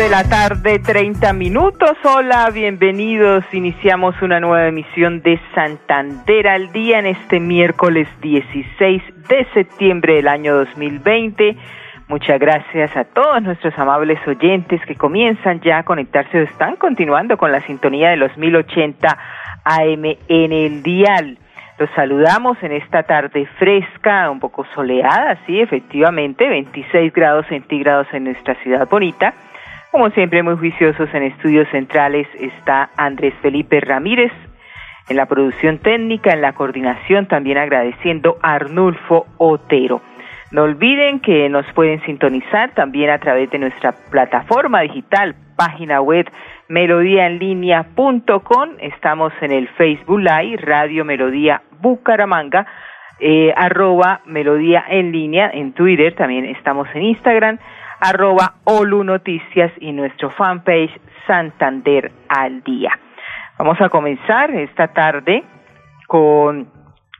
De la tarde, 30 minutos. Hola, bienvenidos. Iniciamos una nueva emisión de Santander al día en este miércoles 16 de septiembre del año 2020. Muchas gracias a todos nuestros amables oyentes que comienzan ya a conectarse o están continuando con la sintonía de los 1080 AM en el dial. Los saludamos en esta tarde fresca, un poco soleada, sí, efectivamente, 26 grados centígrados en nuestra ciudad bonita como siempre, muy juiciosos en estudios centrales está Andrés Felipe Ramírez, en la producción técnica, en la coordinación, también agradeciendo a Arnulfo Otero. No olviden que nos pueden sintonizar también a través de nuestra plataforma digital, página web melodíaenlínea.com. Estamos en el Facebook Live, Radio Melodía Bucaramanga, eh, arroba Melodía en línea, en Twitter, también estamos en Instagram arroba Olu Noticias y nuestro fanpage Santander al Día. Vamos a comenzar esta tarde con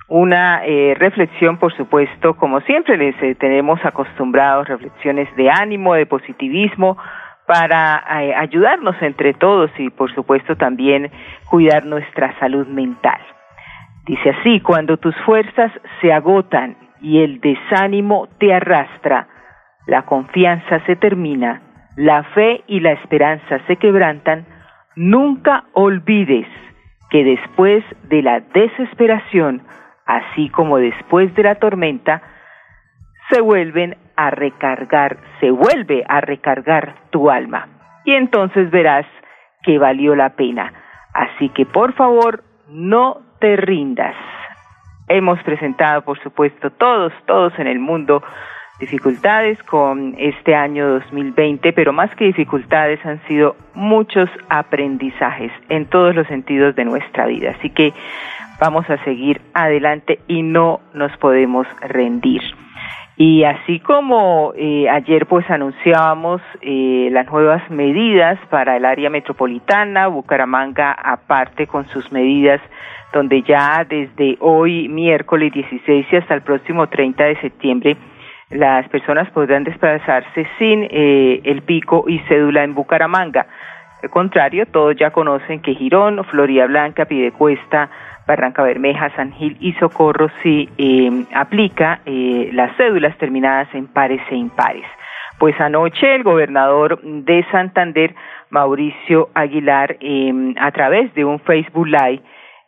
una eh, reflexión, por supuesto, como siempre les eh, tenemos acostumbrados, reflexiones de ánimo, de positivismo, para eh, ayudarnos entre todos y, por supuesto, también cuidar nuestra salud mental. Dice así, cuando tus fuerzas se agotan y el desánimo te arrastra, la confianza se termina, la fe y la esperanza se quebrantan, nunca olvides que después de la desesperación, así como después de la tormenta, se vuelven a recargar, se vuelve a recargar tu alma. Y entonces verás que valió la pena. Así que por favor, no te rindas. Hemos presentado, por supuesto, todos, todos en el mundo dificultades con este año 2020, pero más que dificultades han sido muchos aprendizajes en todos los sentidos de nuestra vida. Así que vamos a seguir adelante y no nos podemos rendir. Y así como eh, ayer pues anunciábamos eh, las nuevas medidas para el área metropolitana, Bucaramanga aparte con sus medidas donde ya desde hoy miércoles 16 y hasta el próximo 30 de septiembre las personas podrán desplazarse sin eh, el pico y cédula en Bucaramanga. Al contrario, todos ya conocen que Girón, Florida Blanca, Pidecuesta, Barranca Bermeja, San Gil y Socorro sí eh, aplica eh, las cédulas terminadas en pares e impares. Pues anoche el gobernador de Santander, Mauricio Aguilar, eh, a través de un Facebook Live,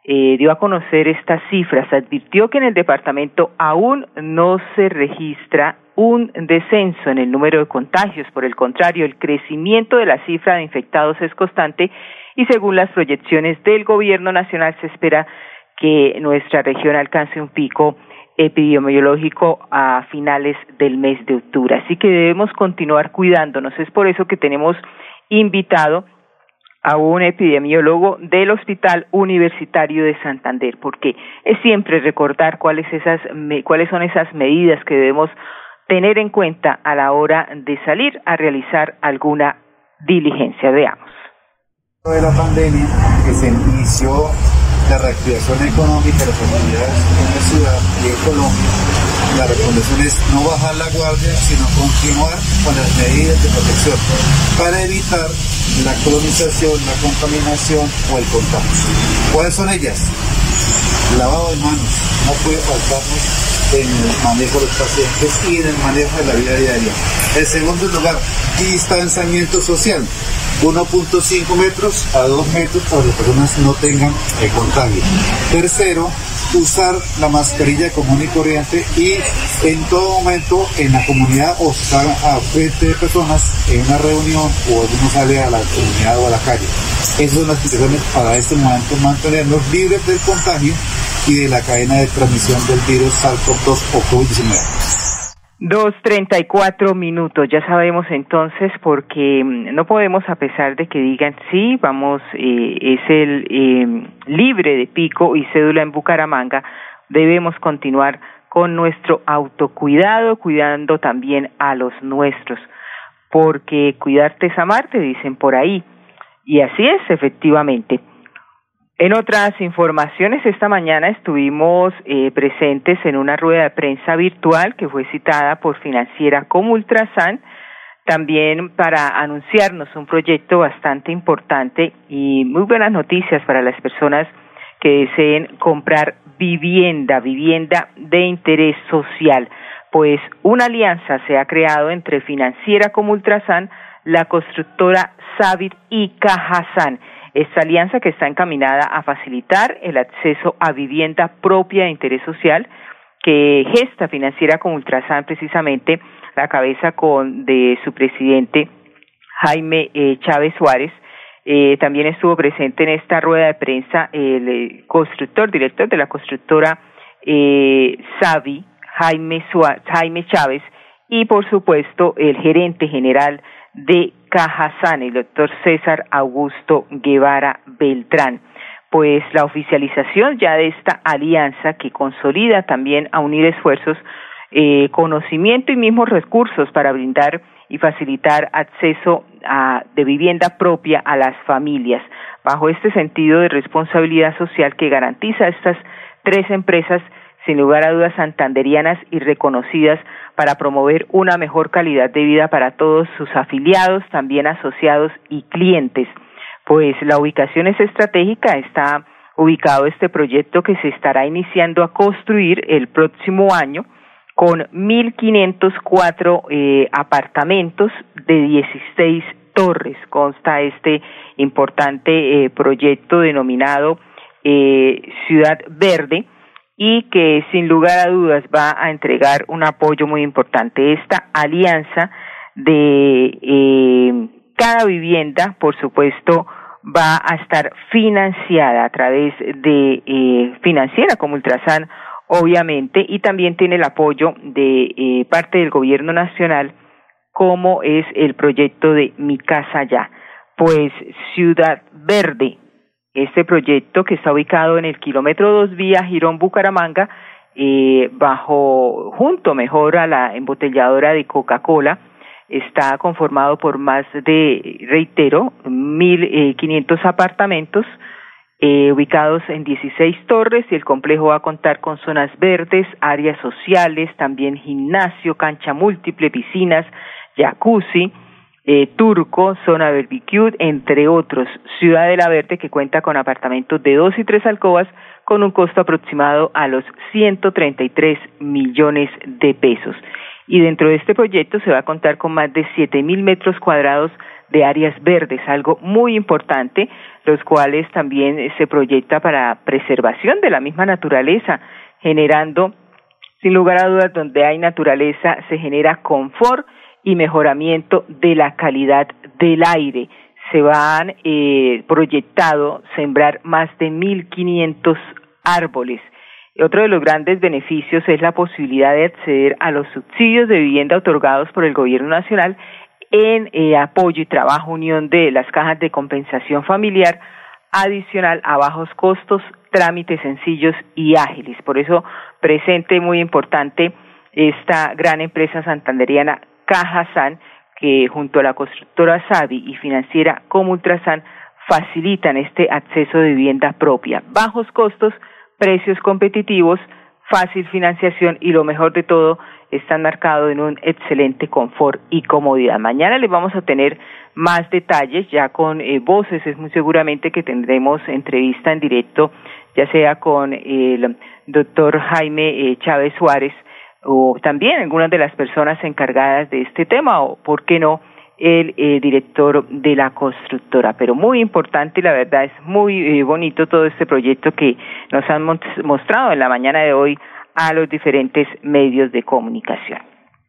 eh, dio a conocer estas cifras, advirtió que en el departamento aún no se registra un descenso en el número de contagios, por el contrario, el crecimiento de la cifra de infectados es constante y según las proyecciones del gobierno nacional se espera que nuestra región alcance un pico epidemiológico a finales del mes de octubre. Así que debemos continuar cuidándonos. Es por eso que tenemos invitado a un epidemiólogo del Hospital Universitario de Santander, porque es siempre recordar cuáles, esas, cuáles son esas medidas que debemos tener en cuenta a la hora de salir a realizar alguna diligencia. Veamos. De la pandemia, que se inició la reactivación económica de las comunidades en la ciudad y en Colombia, la recomendación es no bajar la guardia, sino continuar con las medidas de protección para evitar la colonización, la contaminación o el contagio. ¿Cuáles son ellas? Lavado de manos, no puede faltarnos en el manejo de los pacientes y en el manejo de la vida diaria. En segundo lugar, distanciamiento social. 1.5 metros a 2 metros para que las personas no tengan el contagio. Tercero, usar la mascarilla común y corriente y en todo momento en la comunidad o estar a frente de personas en una reunión o uno sale a la comunidad o a la calle. Esas son las situaciones para este momento mantenernos libres del contagio y de la cadena de transmisión del virus SARS-CoV-2 o COVID-19. Dos treinta y cuatro minutos, ya sabemos entonces porque mm, no podemos a pesar de que digan sí, vamos, eh, es el eh, libre de pico y cédula en Bucaramanga, debemos continuar con nuestro autocuidado, cuidando también a los nuestros, porque cuidarte es amarte, dicen por ahí, y así es efectivamente. En otras informaciones, esta mañana estuvimos eh, presentes en una rueda de prensa virtual que fue citada por Financiera como Ultrasan, también para anunciarnos un proyecto bastante importante y muy buenas noticias para las personas que deseen comprar vivienda, vivienda de interés social. Pues una alianza se ha creado entre Financiera como Ultrasan, la constructora Savit y Cajasan esta alianza que está encaminada a facilitar el acceso a vivienda propia de interés social que gesta financiera como Ultrasan precisamente la cabeza con de su presidente Jaime eh, Chávez Suárez. Eh, también estuvo presente en esta rueda de prensa el eh, constructor, director de la constructora eh, Savi, Jaime, Jaime Chávez, y por supuesto el gerente general de Cajazán, el doctor César Augusto Guevara Beltrán. Pues la oficialización ya de esta alianza que consolida también a unir esfuerzos, eh, conocimiento y mismos recursos para brindar y facilitar acceso a, de vivienda propia a las familias, bajo este sentido de responsabilidad social que garantiza estas tres empresas sin lugar a dudas santanderianas y reconocidas para promover una mejor calidad de vida para todos sus afiliados, también asociados y clientes. Pues la ubicación es estratégica, está ubicado este proyecto que se estará iniciando a construir el próximo año con 1.504 eh, apartamentos de 16 torres. Consta este importante eh, proyecto denominado eh, Ciudad Verde, y que sin lugar a dudas va a entregar un apoyo muy importante. Esta alianza de eh, cada vivienda, por supuesto, va a estar financiada a través de eh, financiera como Ultrasan, obviamente, y también tiene el apoyo de eh, parte del gobierno nacional, como es el proyecto de Mi Casa Ya. Pues Ciudad Verde este proyecto que está ubicado en el kilómetro dos vía Girón Bucaramanga, eh, bajo, junto mejor a la embotelladora de Coca-Cola, está conformado por más de, reitero, mil eh, quinientos apartamentos, eh, ubicados en 16 torres y el complejo va a contar con zonas verdes, áreas sociales, también gimnasio, cancha múltiple, piscinas, jacuzzi, eh, Turco, Zona Barbecue, entre otros. Ciudad de la Verde, que cuenta con apartamentos de dos y tres alcobas con un costo aproximado a los 133 millones de pesos. Y dentro de este proyecto se va a contar con más de siete mil metros cuadrados de áreas verdes, algo muy importante, los cuales también se proyecta para preservación de la misma naturaleza, generando, sin lugar a dudas, donde hay naturaleza, se genera confort, y mejoramiento de la calidad del aire. Se van eh, proyectado sembrar más de 1.500 árboles. Otro de los grandes beneficios es la posibilidad de acceder a los subsidios de vivienda otorgados por el Gobierno Nacional en eh, apoyo y trabajo unión de las cajas de compensación familiar adicional a bajos costos, trámites sencillos y ágiles. Por eso presente muy importante esta gran empresa santanderiana Cajasan, que junto a la constructora Savi y financiera como Ultrasan facilitan este acceso de vivienda propia. Bajos costos, precios competitivos, fácil financiación y lo mejor de todo, están marcados en un excelente confort y comodidad. Mañana les vamos a tener más detalles, ya con eh, voces, es muy seguramente que tendremos entrevista en directo, ya sea con el doctor Jaime eh, Chávez Suárez, o también algunas de las personas encargadas de este tema o, ¿por qué no?, el eh, director de la constructora. Pero muy importante y la verdad es muy eh, bonito todo este proyecto que nos han mostrado en la mañana de hoy a los diferentes medios de comunicación.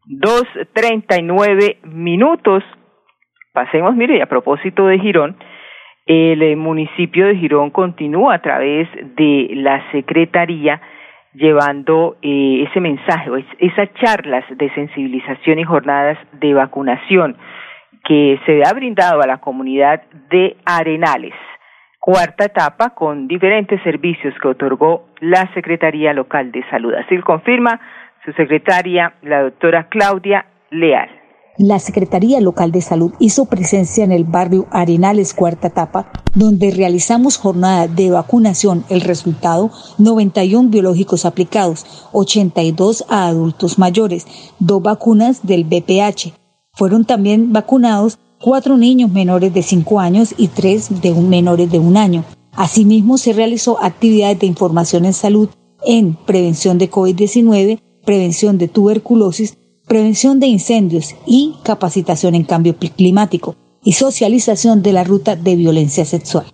Dos treinta y nueve minutos. Pasemos, mire, a propósito de Girón, el eh, municipio de Girón continúa a través de la Secretaría llevando eh, ese mensaje, esas charlas de sensibilización y jornadas de vacunación que se ha brindado a la comunidad de Arenales. Cuarta etapa con diferentes servicios que otorgó la Secretaría Local de Salud. Así lo confirma su secretaria, la doctora Claudia Leal. La Secretaría Local de Salud hizo presencia en el barrio Arenales Cuarta Etapa, donde realizamos jornada de vacunación. El resultado, 91 biológicos aplicados, 82 a adultos mayores, dos vacunas del BPH. Fueron también vacunados cuatro niños menores de 5 años y tres de un menores de un año. Asimismo, se realizó actividades de información en salud en prevención de COVID-19, prevención de tuberculosis, prevención de incendios y capacitación en cambio climático y socialización de la ruta de violencia sexual.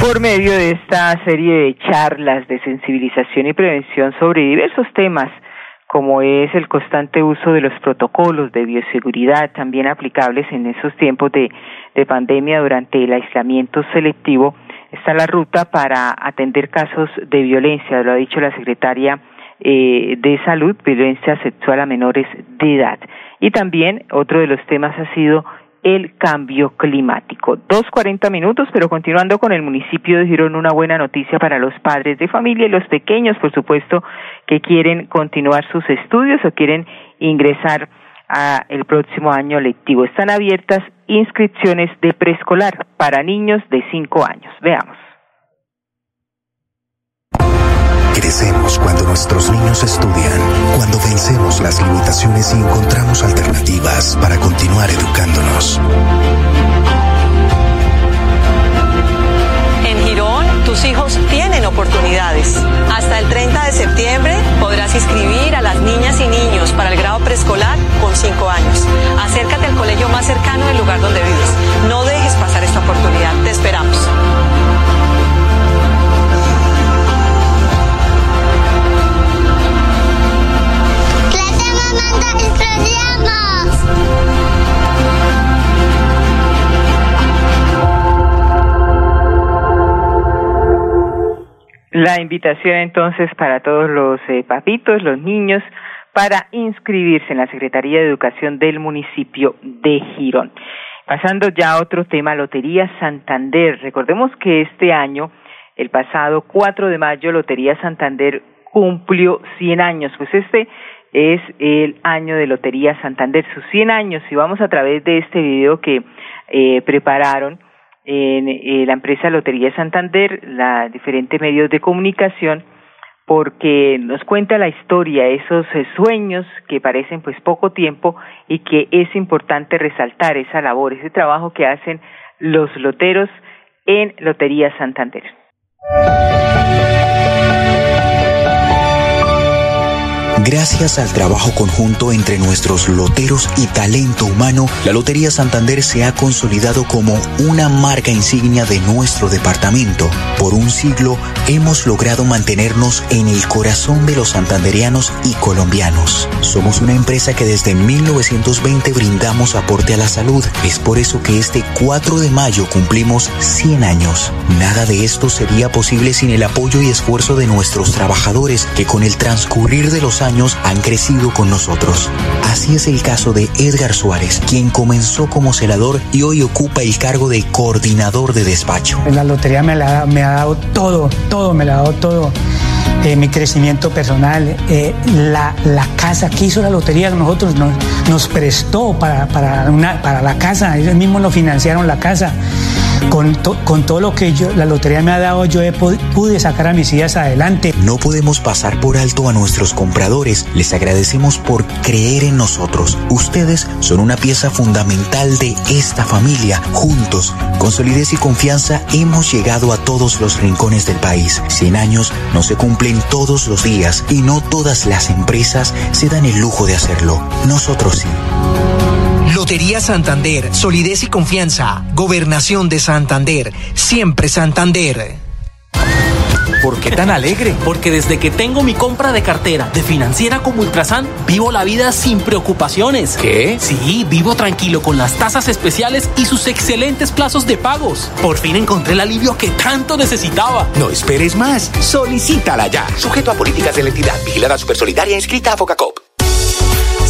Por medio de esta serie de charlas de sensibilización y prevención sobre diversos temas, como es el constante uso de los protocolos de bioseguridad también aplicables en esos tiempos de, de pandemia durante el aislamiento selectivo, está la ruta para atender casos de violencia, lo ha dicho la secretaria eh, de salud, violencia sexual a menores de edad. Y también otro de los temas ha sido el cambio climático. Dos cuarenta minutos, pero continuando con el municipio de Girón, una buena noticia para los padres de familia y los pequeños, por supuesto, que quieren continuar sus estudios o quieren ingresar a el próximo año lectivo. Están abiertas inscripciones de preescolar para niños de cinco años. Veamos. Crecemos cuando nuestros niños estudian, cuando vencemos las limitaciones y encontramos alternativas para continuar educándonos. En Girón, tus hijos tienen oportunidades. Hasta el invitación entonces para todos los eh, papitos, los niños, para inscribirse en la Secretaría de Educación del municipio de Girón. Pasando ya a otro tema, Lotería Santander. Recordemos que este año, el pasado 4 de mayo, Lotería Santander cumplió 100 años. Pues este es el año de Lotería Santander, sus 100 años. Y vamos a través de este video que eh, prepararon en eh, la empresa Lotería Santander, la diferentes medios de comunicación, porque nos cuenta la historia, esos eh, sueños que parecen pues poco tiempo y que es importante resaltar esa labor, ese trabajo que hacen los loteros en Lotería Santander. Gracias al trabajo conjunto entre nuestros loteros y talento humano, la Lotería Santander se ha consolidado como una marca insignia de nuestro departamento. Por un siglo hemos logrado mantenernos en el corazón de los santanderianos y colombianos. Somos una empresa que desde 1920 brindamos aporte a la salud. Es por eso que este 4 de mayo cumplimos 100 años. Nada de esto sería posible sin el apoyo y esfuerzo de nuestros trabajadores que con el transcurrir de los años han crecido con nosotros. Así es el caso de Edgar Suárez, quien comenzó como celador y hoy ocupa el cargo de coordinador de despacho. La lotería me, la, me ha dado todo, todo, me la ha dado todo. Eh, mi crecimiento personal, eh, la, la, casa que hizo la lotería nosotros nos, nos prestó para, para, una, para la casa, ellos mismos nos financiaron la casa con, todo lo que yo, la lotería me ha dado, yo pude sacar a mis hijas adelante. No podemos pasar por alto a nuestros compradores. Les agradecemos por creer en nosotros. Ustedes son una pieza fundamental de esta familia. Juntos, con solidez y confianza, hemos llegado a todos los rincones del país. 100 años no se cumplen todos los días y no todas las empresas se dan el lujo de hacerlo. Nosotros sí. Lotería Santander, solidez y confianza. Gobernación de Santander, siempre Santander. ¿por qué tan alegre? Porque desde que tengo mi compra de cartera de financiera como Ultrasan, vivo la vida sin preocupaciones. ¿Qué? Sí, vivo tranquilo con las tasas especiales y sus excelentes plazos de pagos. Por fin encontré el alivio que tanto necesitaba. No esperes más. Solicítala ya. Sujeto a políticas de la entidad. Vigilada Supersolidaria inscrita a Focacop.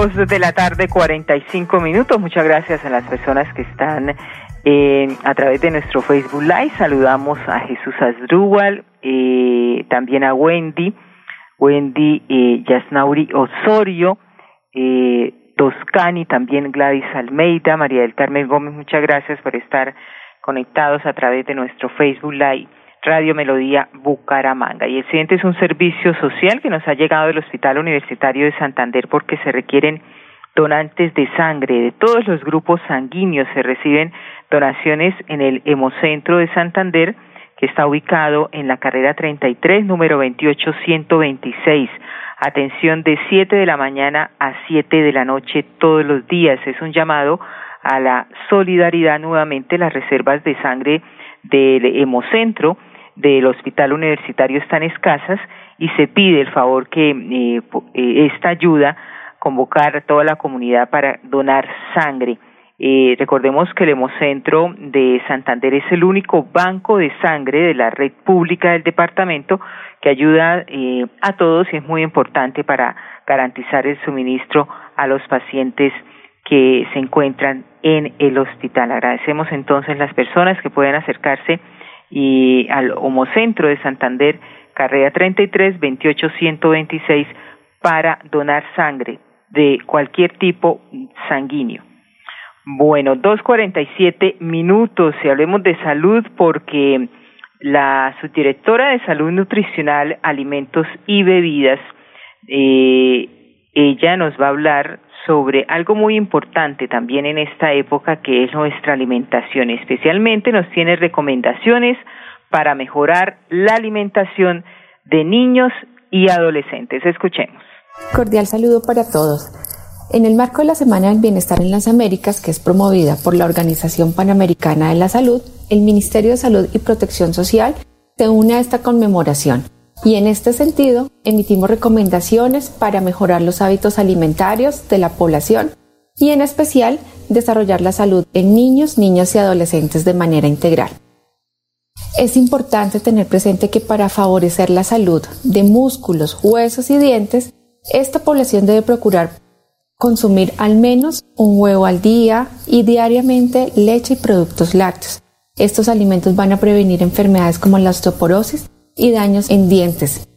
Dos de la tarde, 45 minutos. Muchas gracias a las personas que están eh, a través de nuestro Facebook Live. Saludamos a Jesús Asdrúbal, eh, también a Wendy, Wendy eh, Yasnauri Osorio, eh, Toscani, también Gladys Almeida, María del Carmen Gómez. Muchas gracias por estar conectados a través de nuestro Facebook Live. Radio Melodía Bucaramanga. Y el siguiente es un servicio social que nos ha llegado del Hospital Universitario de Santander porque se requieren donantes de sangre de todos los grupos sanguíneos. Se reciben donaciones en el Hemocentro de Santander, que está ubicado en la carrera 33, número 28126. Atención de 7 de la mañana a 7 de la noche todos los días. Es un llamado a la solidaridad nuevamente. Las reservas de sangre del Hemocentro del hospital universitario están escasas y se pide el favor que eh, eh, esta ayuda convocar a toda la comunidad para donar sangre. Eh, recordemos que el Hemocentro de Santander es el único banco de sangre de la red pública del departamento que ayuda eh, a todos y es muy importante para garantizar el suministro a los pacientes que se encuentran en el hospital. Agradecemos entonces las personas que pueden acercarse y al Homocentro de Santander, carrera 33 28 126 para donar sangre de cualquier tipo sanguíneo. Bueno, 2.47 minutos y hablemos de salud porque la subdirectora de Salud Nutricional, Alimentos y Bebidas, eh, ella nos va a hablar sobre algo muy importante también en esta época que es nuestra alimentación. Especialmente nos tiene recomendaciones para mejorar la alimentación de niños y adolescentes. Escuchemos. Cordial saludo para todos. En el marco de la Semana del Bienestar en las Américas, que es promovida por la Organización Panamericana de la Salud, el Ministerio de Salud y Protección Social se une a esta conmemoración y en este sentido, emitimos recomendaciones para mejorar los hábitos alimentarios de la población y en especial desarrollar la salud en niños, niñas y adolescentes de manera integral. Es importante tener presente que para favorecer la salud de músculos, huesos y dientes, esta población debe procurar consumir al menos un huevo al día y diariamente leche y productos lácteos. Estos alimentos van a prevenir enfermedades como la osteoporosis, y daños en dientes.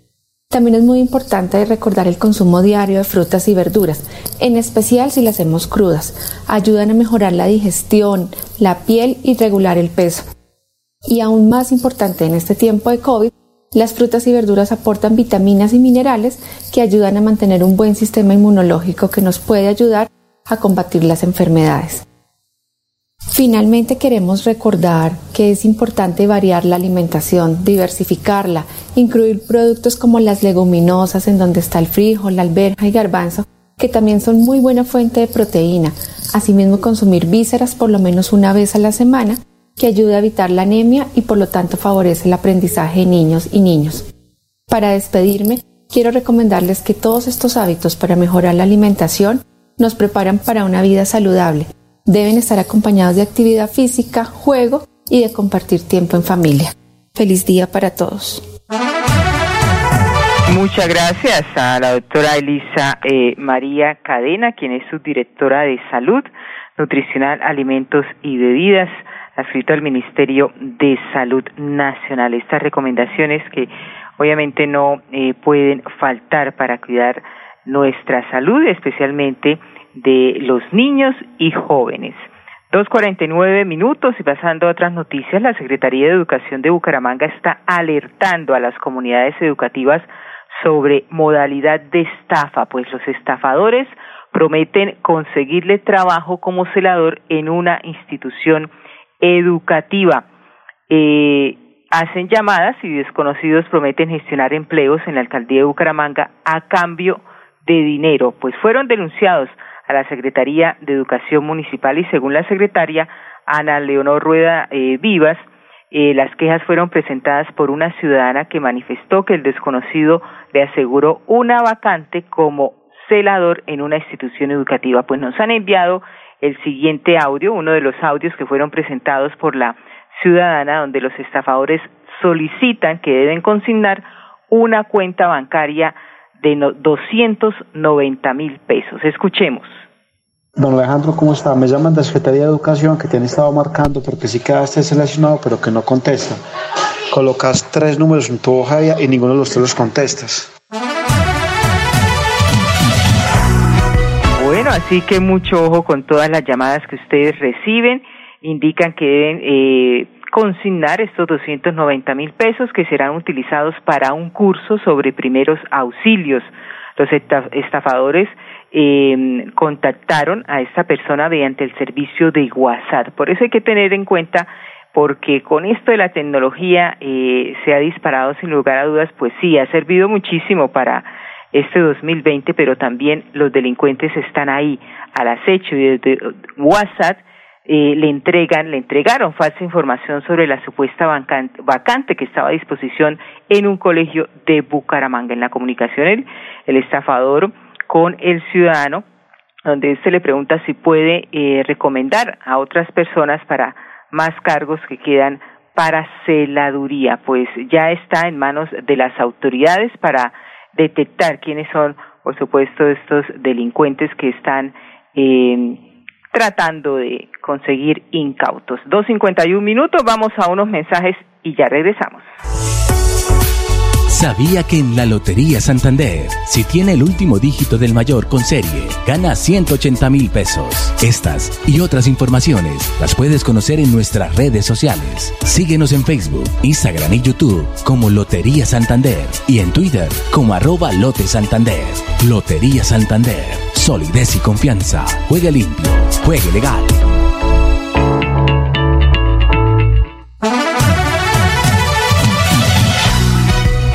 También es muy importante recordar el consumo diario de frutas y verduras, en especial si las hacemos crudas. Ayudan a mejorar la digestión, la piel y regular el peso. Y aún más importante en este tiempo de COVID, las frutas y verduras aportan vitaminas y minerales que ayudan a mantener un buen sistema inmunológico que nos puede ayudar a combatir las enfermedades. Finalmente queremos recordar que es importante variar la alimentación, diversificarla, incluir productos como las leguminosas en donde está el frijol, la alberja y garbanzo, que también son muy buena fuente de proteína. Asimismo consumir vísceras por lo menos una vez a la semana, que ayuda a evitar la anemia y por lo tanto favorece el aprendizaje de niños y niños. Para despedirme, quiero recomendarles que todos estos hábitos para mejorar la alimentación nos preparan para una vida saludable deben estar acompañados de actividad física, juego y de compartir tiempo en familia. Feliz día para todos. Muchas gracias a la doctora Elisa eh, María Cadena, quien es subdirectora de Salud Nutricional, Alimentos y Bebidas, adscrito al Ministerio de Salud Nacional. Estas recomendaciones que obviamente no eh, pueden faltar para cuidar nuestra salud, especialmente de los niños y jóvenes. Dos cuarenta y nueve minutos y pasando a otras noticias, la Secretaría de Educación de Bucaramanga está alertando a las comunidades educativas sobre modalidad de estafa, pues los estafadores prometen conseguirle trabajo como celador en una institución educativa. Eh, hacen llamadas y desconocidos prometen gestionar empleos en la alcaldía de Bucaramanga a cambio de dinero, pues fueron denunciados a la Secretaría de Educación Municipal y según la secretaria Ana Leonor Rueda eh, Vivas, eh, las quejas fueron presentadas por una ciudadana que manifestó que el desconocido le aseguró una vacante como celador en una institución educativa. Pues nos han enviado el siguiente audio, uno de los audios que fueron presentados por la ciudadana, donde los estafadores solicitan que deben consignar una cuenta bancaria de doscientos noventa mil pesos. Escuchemos. Don Alejandro, ¿cómo está? Me llaman de Secretaría de Educación que te han estado marcando porque sí quedaste seleccionado, pero que no contesta. Colocas tres números en tu hoja y ninguno de los tres los contestas. Bueno, así que mucho ojo con todas las llamadas que ustedes reciben. Indican que deben eh, consignar estos 290 mil pesos que serán utilizados para un curso sobre primeros auxilios. Los estafadores eh, contactaron a esta persona mediante el servicio de WhatsApp. Por eso hay que tener en cuenta porque con esto de la tecnología eh, se ha disparado sin lugar a dudas, pues sí, ha servido muchísimo para este 2020, pero también los delincuentes están ahí al acecho y desde WhatsApp eh, le entregan, le entregaron falsa información sobre la supuesta vacante, vacante, que estaba a disposición en un colegio de Bucaramanga. En la comunicación, el, el estafador con el ciudadano, donde éste le pregunta si puede eh, recomendar a otras personas para más cargos que quedan para celaduría, pues ya está en manos de las autoridades para detectar quiénes son, por supuesto, estos delincuentes que están eh, tratando de conseguir incautos. Dos cincuenta y un minutos, vamos a unos mensajes y ya regresamos. ¿Sabía que en la Lotería Santander, si tiene el último dígito del mayor con serie, gana 180 mil pesos? Estas y otras informaciones las puedes conocer en nuestras redes sociales. Síguenos en Facebook, Instagram y YouTube como Lotería Santander y en Twitter como arroba Lote Santander. Lotería Santander. Solidez y confianza. Juegue limpio. Juegue legal.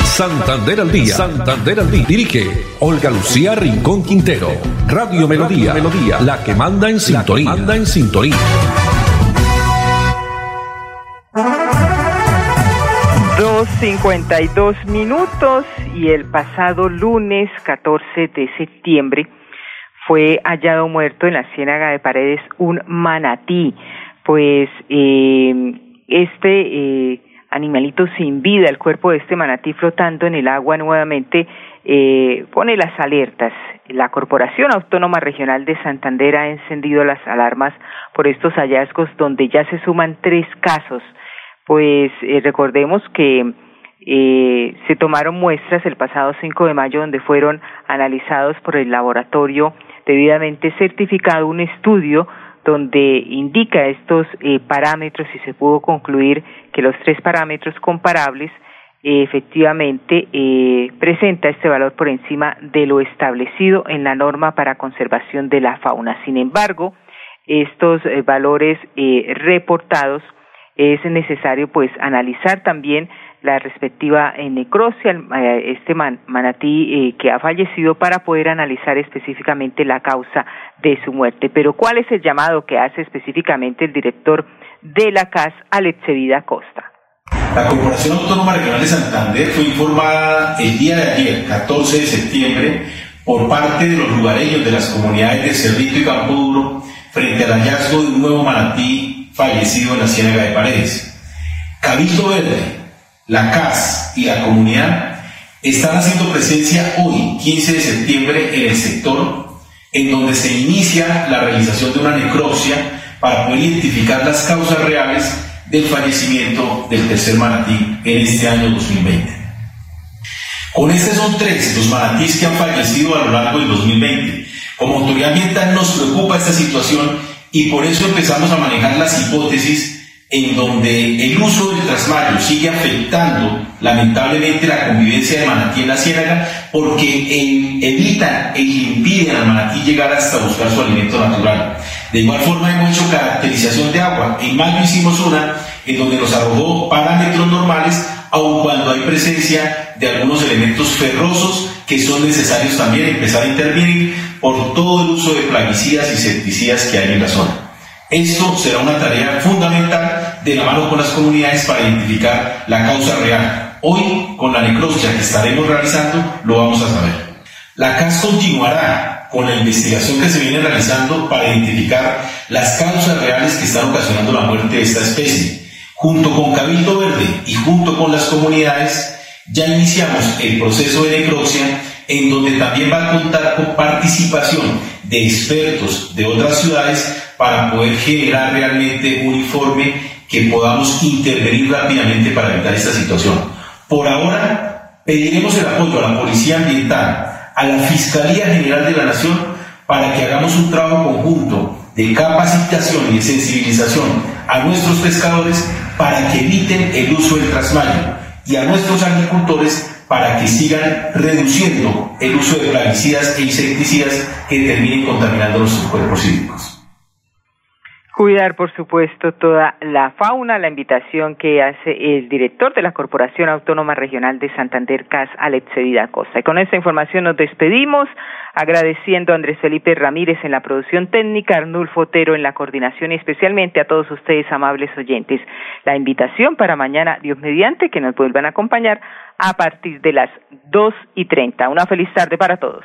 Santander al día. Santander al día. Dirige Olga Lucía Rincón Quintero. Radio Melodía. Melodía. La que manda en sintonía. manda en sintonía. Dos cincuenta y dos minutos y el pasado lunes 14 de septiembre fue hallado muerto en la ciénaga de Paredes un manatí. Pues eh, este eh, animalito sin vida, el cuerpo de este manatí flotando en el agua nuevamente eh, pone las alertas. La Corporación Autónoma Regional de Santander ha encendido las alarmas por estos hallazgos donde ya se suman tres casos. Pues eh, recordemos que eh, se tomaron muestras el pasado 5 de mayo donde fueron analizados por el laboratorio debidamente certificado un estudio donde indica estos eh, parámetros y se pudo concluir que los tres parámetros comparables eh, efectivamente eh, presenta este valor por encima de lo establecido en la norma para conservación de la fauna. Sin embargo, estos eh, valores reportados es necesario pues analizar también la respectiva eh, necrosia, eh, este manatí eh, que ha fallecido para poder analizar específicamente la causa de su muerte. Pero ¿cuál es el llamado que hace específicamente el director de la CAS, Vida Costa? La Corporación Autónoma Regional de Santander fue informada el día de ayer, 14 de septiembre, por parte de los lugareños de las comunidades de Cerrito y Campo Duro frente al hallazgo de un nuevo manatí fallecido en la Ciénaga de Paredes. Cabildo Verde, la CAS y la comunidad están haciendo presencia hoy, 15 de septiembre, en el sector en donde se inicia la realización de una necropsia para poder identificar las causas reales del fallecimiento del tercer manatí en este año 2020. Con este son tres los manatíes que han fallecido a lo largo del 2020. Como autoridad ambiental nos preocupa esta situación y por eso empezamos a manejar las hipótesis en donde el uso del trasmayo sigue afectando lamentablemente la convivencia de manatí en la ciénaga porque evitan e impiden al manatí llegar hasta buscar su alimento natural. De igual forma hemos hecho caracterización de agua. En mayo hicimos una en donde nos arrojó parámetros normales, aun cuando hay presencia de algunos elementos ferrosos que son necesarios también empezar a intervenir por todo el uso de plaguicidas y insecticidas que hay en la zona. Esto será una tarea fundamental de la mano con las comunidades para identificar la causa real. Hoy, con la necropsia que estaremos realizando, lo vamos a saber. La CAS continuará con la investigación que se viene realizando para identificar las causas reales que están ocasionando la muerte de esta especie. Junto con Cabildo Verde y junto con las comunidades, ya iniciamos el proceso de necropsia en donde también va a contar con participación de expertos de otras ciudades para poder generar realmente un informe que podamos intervenir rápidamente para evitar esta situación. Por ahora, pediremos el apoyo a la Policía Ambiental, a la Fiscalía General de la Nación, para que hagamos un trabajo conjunto de capacitación y de sensibilización a nuestros pescadores para que eviten el uso del trasmayo y a nuestros agricultores para que sigan reduciendo el uso de plaguicidas e insecticidas que terminen contaminando nuestros cuerpos hídricos. Cuidar, por supuesto, toda la fauna, la invitación que hace el director de la Corporación Autónoma Regional de Santander, CAS, Alex Vida Costa. Y con esta información nos despedimos, agradeciendo a Andrés Felipe Ramírez en la producción técnica, Arnulfo Otero en la coordinación y especialmente a todos ustedes, amables oyentes. La invitación para mañana, Dios mediante, que nos vuelvan a acompañar a partir de las dos y treinta. Una feliz tarde para todos.